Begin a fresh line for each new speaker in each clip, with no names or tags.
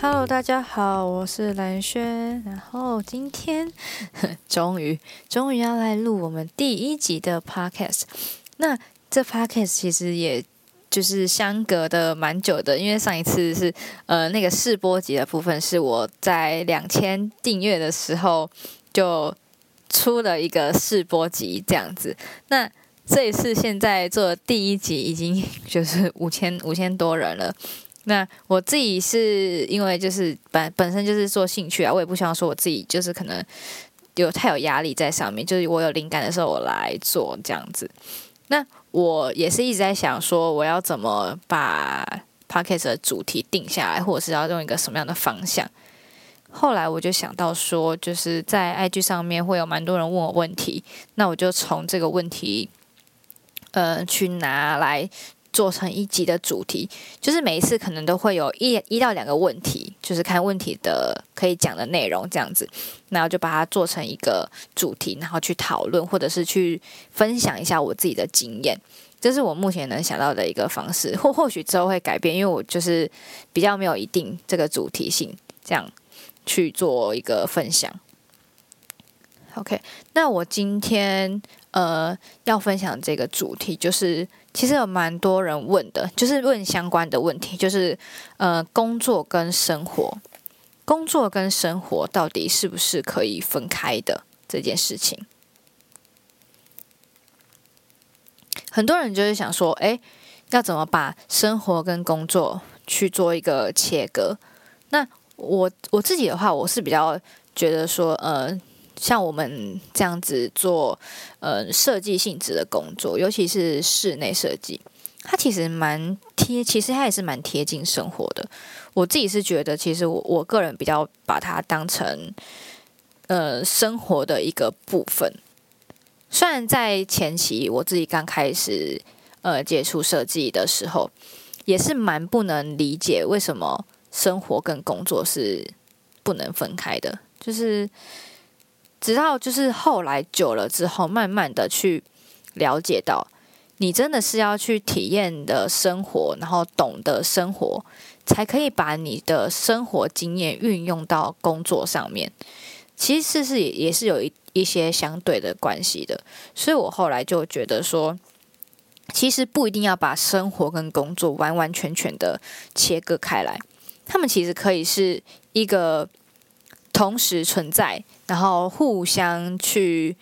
Hello，大家好，我是蓝轩。然后今天 终于终于要来录我们第一集的 Podcast。那这 Podcast 其实也就是相隔的蛮久的，因为上一次是呃那个试播集的部分是我在两千订阅的时候就出了一个试播集这样子。那这一次现在做第一集已经 就是五千五千多人了。那我自己是因为就是本本身就是做兴趣啊，我也不希望说我自己就是可能有太有压力在上面，就是我有灵感的时候我来做这样子。那我也是一直在想说，我要怎么把 podcast 的主题定下来，或者是要用一个什么样的方向。后来我就想到说，就是在 IG 上面会有蛮多人问我问题，那我就从这个问题，呃，去拿来。做成一集的主题，就是每一次可能都会有一一到两个问题，就是看问题的可以讲的内容这样子，然后就把它做成一个主题，然后去讨论或者是去分享一下我自己的经验，这是我目前能想到的一个方式，或或许之后会改变，因为我就是比较没有一定这个主题性，这样去做一个分享。OK，那我今天呃要分享这个主题就是。其实有蛮多人问的，就是问相关的问题，就是呃，工作跟生活，工作跟生活到底是不是可以分开的这件事情？很多人就是想说，哎，要怎么把生活跟工作去做一个切割？那我我自己的话，我是比较觉得说，呃。像我们这样子做，呃，设计性质的工作，尤其是室内设计，它其实蛮贴，其实它也是蛮贴近生活的。我自己是觉得，其实我我个人比较把它当成，呃，生活的一个部分。虽然在前期我自己刚开始呃接触设计的时候，也是蛮不能理解为什么生活跟工作是不能分开的，就是。直到就是后来久了之后，慢慢的去了解到，你真的是要去体验的生活，然后懂得生活，才可以把你的生活经验运用到工作上面。其实是也也是有一一些相对的关系的。所以我后来就觉得说，其实不一定要把生活跟工作完完全全的切割开来，他们其实可以是一个。同时存在，然后互相去、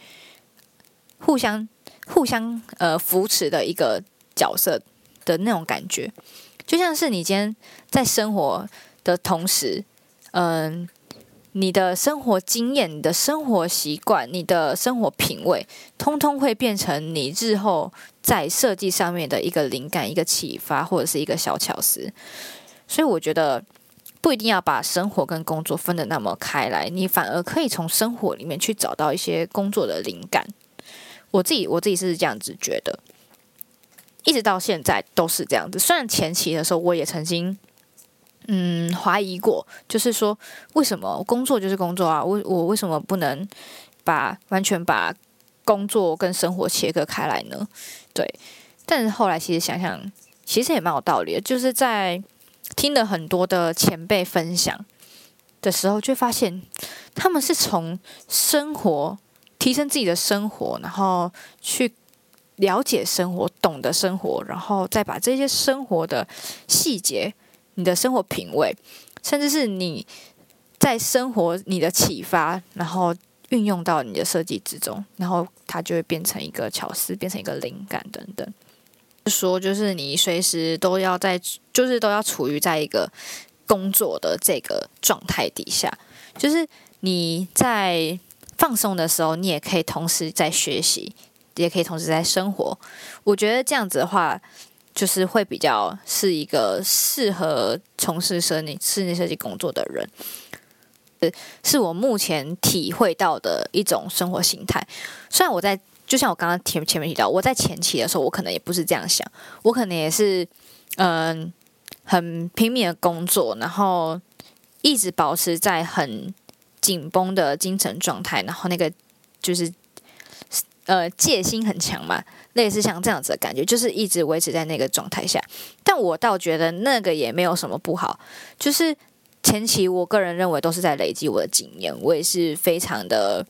互相、互相呃扶持的一个角色的那种感觉，就像是你今天在生活的同时，嗯，你的生活经验、你的生活习惯、你的生活品味，通通会变成你日后在设计上面的一个灵感、一个启发，或者是一个小巧思。所以我觉得。不一定要把生活跟工作分的那么开来，你反而可以从生活里面去找到一些工作的灵感。我自己我自己是这样子觉得，一直到现在都是这样子。虽然前期的时候我也曾经嗯怀疑过，就是说为什么工作就是工作啊？我我为什么不能把完全把工作跟生活切割开来呢？对，但是后来其实想想，其实也蛮有道理的，就是在。听了很多的前辈分享的时候，就发现他们是从生活提升自己的生活，然后去了解生活、懂得生活，然后再把这些生活的细节、你的生活品味，甚至是你在生活你的启发，然后运用到你的设计之中，然后它就会变成一个巧思，变成一个灵感等等。说就是你随时都要在，就是都要处于在一个工作的这个状态底下。就是你在放松的时候，你也可以同时在学习，也可以同时在生活。我觉得这样子的话，就是会比较是一个适合从事室内室内设计工作的人。是我目前体会到的一种生活形态。虽然我在。就像我刚刚前前面提到，我在前期的时候，我可能也不是这样想，我可能也是嗯很拼命的工作，然后一直保持在很紧绷的精神状态，然后那个就是呃戒心很强嘛，类似像这样子的感觉，就是一直维持在那个状态下。但我倒觉得那个也没有什么不好，就是前期我个人认为都是在累积我的经验，我也是非常的。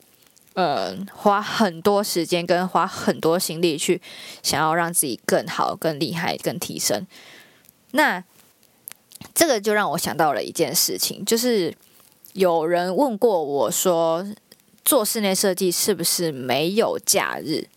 呃，花很多时间跟花很多心力去想要让自己更好、更厉害、更提升。那这个就让我想到了一件事情，就是有人问过我说，做室内设计是不是没有假日？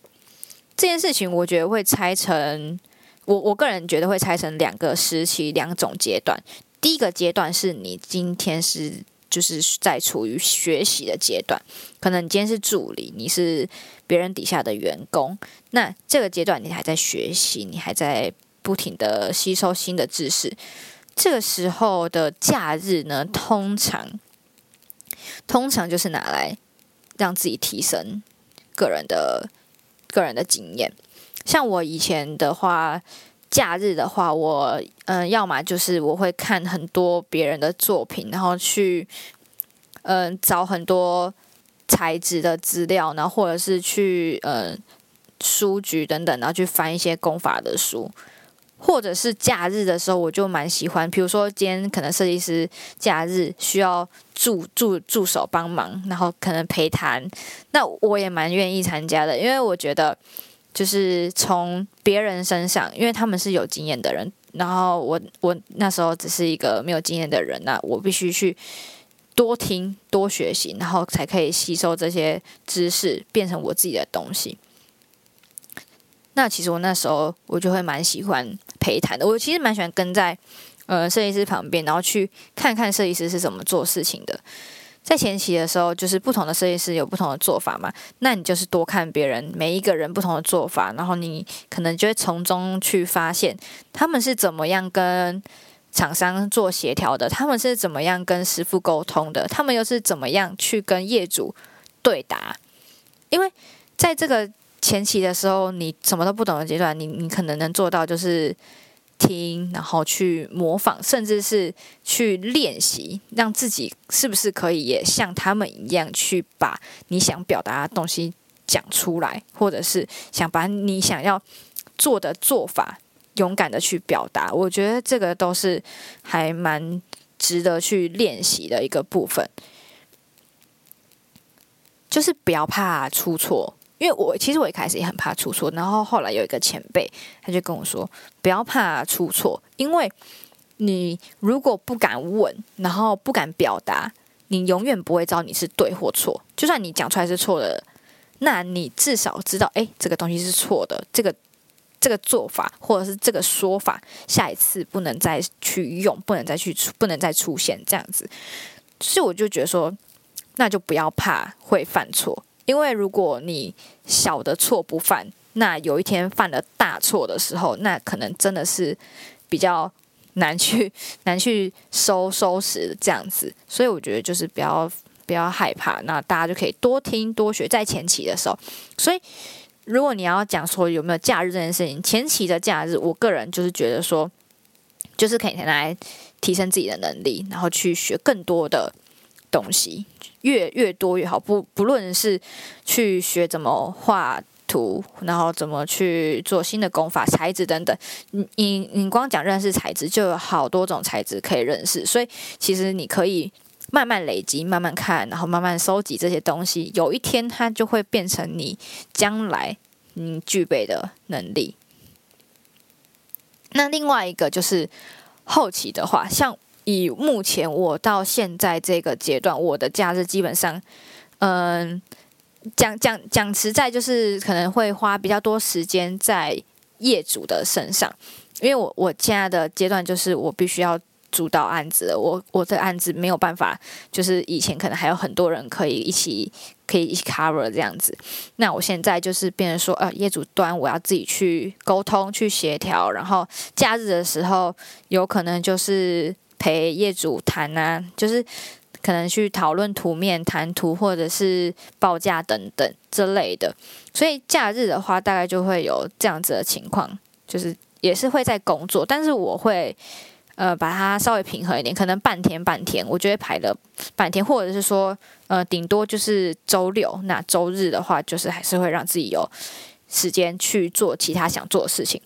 这件事情，我觉得会拆成我我个人觉得会拆成两个时期、两种阶段。第一个阶段是你今天是。就是在处于学习的阶段，可能你今天是助理，你是别人底下的员工，那这个阶段你还在学习，你还在不停的吸收新的知识。这个时候的假日呢，通常通常就是拿来让自己提升个人的个人的经验。像我以前的话。假日的话，我嗯，要么就是我会看很多别人的作品，然后去嗯找很多材质的资料，然后或者是去嗯书局等等，然后去翻一些功法的书，或者是假日的时候，我就蛮喜欢，比如说今天可能设计师假日需要助助助手帮忙，然后可能陪谈，那我也蛮愿意参加的，因为我觉得。就是从别人身上，因为他们是有经验的人，然后我我那时候只是一个没有经验的人，那我必须去多听多学习，然后才可以吸收这些知识，变成我自己的东西。那其实我那时候我就会蛮喜欢陪谈的，我其实蛮喜欢跟在呃设计师旁边，然后去看看设计师是怎么做事情的。在前期的时候，就是不同的设计师有不同的做法嘛，那你就是多看别人每一个人不同的做法，然后你可能就会从中去发现他们是怎么样跟厂商做协调的，他们是怎么样跟师傅沟通的，他们又是怎么样去跟业主对答。因为在这个前期的时候，你什么都不懂的阶段，你你可能能做到就是。听，然后去模仿，甚至是去练习，让自己是不是可以也像他们一样，去把你想表达的东西讲出来，或者是想把你想要做的做法勇敢的去表达。我觉得这个都是还蛮值得去练习的一个部分，就是不要怕出错。因为我其实我一开始也很怕出错，然后后来有一个前辈，他就跟我说：“不要怕出错，因为你如果不敢问，然后不敢表达，你永远不会知道你是对或错。就算你讲出来是错的，那你至少知道，哎，这个东西是错的，这个这个做法或者是这个说法，下一次不能再去用，不能再去出，不能再出现这样子。所以我就觉得说，那就不要怕会犯错。”因为如果你小的错不犯，那有一天犯了大错的时候，那可能真的是比较难 去难去收收拾这样子。所以我觉得就是不要不要害怕，那大家就可以多听多学，在前期的时候。所以如果你要讲说有没有假日这件事情，前期的假日，我个人就是觉得说，就是可以拿来提升自己的能力，然后去学更多的东西。越越多越好，不不论是去学怎么画图，然后怎么去做新的功法、材质等等，你你你光讲认识材质，就有好多种材质可以认识。所以其实你可以慢慢累积、慢慢看，然后慢慢收集这些东西，有一天它就会变成你将来你具备的能力。那另外一个就是后期的话，像。以目前我到现在这个阶段，我的假日基本上，嗯，讲讲讲实在，就是可能会花比较多时间在业主的身上，因为我我现在的阶段就是我必须要主导案子，我我的案子没有办法，就是以前可能还有很多人可以一起可以一起 cover 这样子，那我现在就是变成说，呃，业主端我要自己去沟通去协调，然后假日的时候有可能就是。陪业主谈啊，就是可能去讨论图面、谈图或者是报价等等之类的。所以假日的话，大概就会有这样子的情况，就是也是会在工作，但是我会呃把它稍微平衡一点，可能半天半天，我觉得排了半天，或者是说呃顶多就是周六，那周日的话，就是还是会让自己有时间去做其他想做的事情。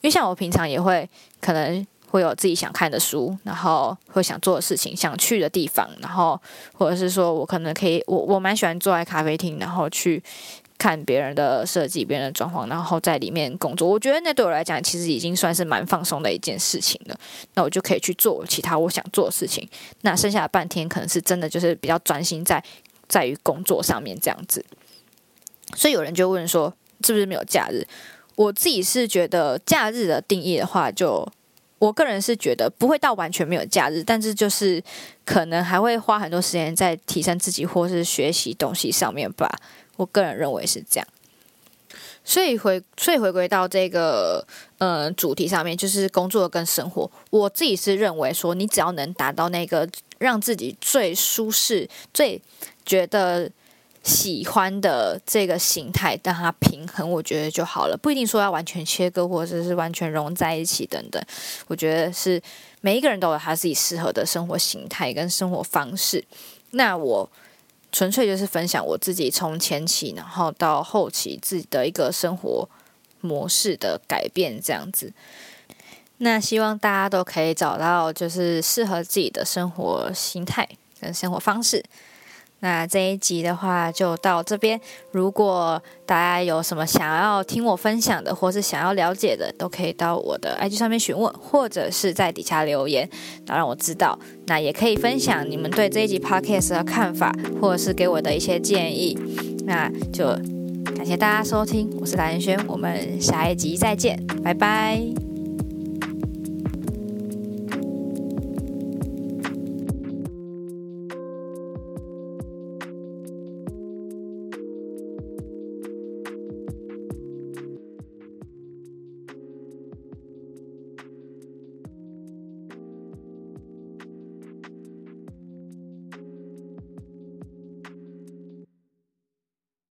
因为像我平常也会可能。会有自己想看的书，然后会想做的事情，想去的地方，然后或者是说我可能可以，我我蛮喜欢坐在咖啡厅，然后去看别人的设计、别人的装潢，然后在里面工作。我觉得那对我来讲，其实已经算是蛮放松的一件事情了。那我就可以去做其他我想做的事情。那剩下的半天，可能是真的就是比较专心在在于工作上面这样子。所以有人就问说，是不是没有假日？我自己是觉得假日的定义的话，就我个人是觉得不会到完全没有假日，但是就是可能还会花很多时间在提升自己或是学习东西上面吧。我个人认为是这样。所以回所以回归到这个呃主题上面，就是工作跟生活，我自己是认为说，你只要能达到那个让自己最舒适、最觉得。喜欢的这个形态，让它平衡，我觉得就好了。不一定说要完全切割，或者是完全融在一起等等。我觉得是每一个人都有他自己适合的生活形态跟生活方式。那我纯粹就是分享我自己从前期然后到后期自己的一个生活模式的改变，这样子。那希望大家都可以找到就是适合自己的生活形态跟生活方式。那这一集的话就到这边。如果大家有什么想要听我分享的，或是想要了解的，都可以到我的 IG 上面询问，或者是在底下留言，然后让我知道。那也可以分享你们对这一集 Podcast 的看法，或者是给我的一些建议。那就感谢大家收听，我是蓝轩，我们下一集再见，拜拜。